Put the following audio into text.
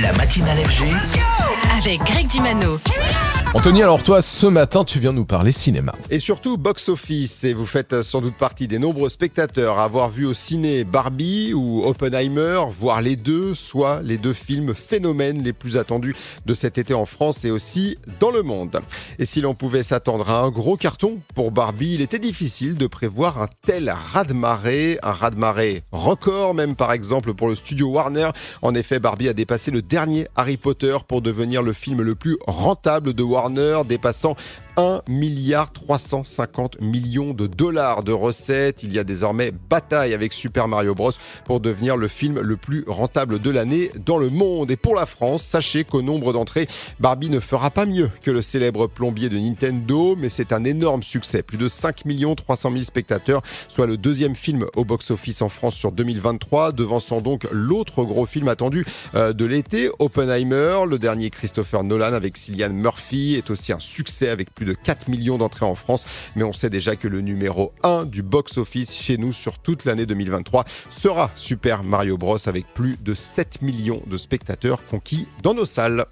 La matinale FG. avec Greg Dimano. Anthony, alors toi, ce matin, tu viens nous parler cinéma. Et surtout box-office, et vous faites sans doute partie des nombreux spectateurs à avoir vu au ciné Barbie ou Oppenheimer, voir les deux, soit les deux films phénomènes les plus attendus de cet été en France et aussi dans le monde. Et si l'on pouvait s'attendre à un gros carton pour Barbie, il était difficile de prévoir un tel raz-de-marée, un raz-de-marée record même par exemple pour le studio Warner. En effet, Barbie a dépassé le dernier Harry Potter pour devenir le film le plus rentable de Warner dépassant 1 milliard 350 millions de dollars de recettes. Il y a désormais bataille avec Super Mario Bros pour devenir le film le plus rentable de l'année dans le monde. Et pour la France, sachez qu'au nombre d'entrées, Barbie ne fera pas mieux que le célèbre plombier de Nintendo, mais c'est un énorme succès. Plus de 5 300 000 spectateurs, soit le deuxième film au box-office en France sur 2023, devançant donc l'autre gros film attendu euh, de l'été, Oppenheimer. Le dernier Christopher Nolan avec Cillian Murphy est aussi un succès avec plus de 4 millions d'entrées en France, mais on sait déjà que le numéro 1 du box-office chez nous sur toute l'année 2023 sera Super Mario Bros avec plus de 7 millions de spectateurs conquis dans nos salles.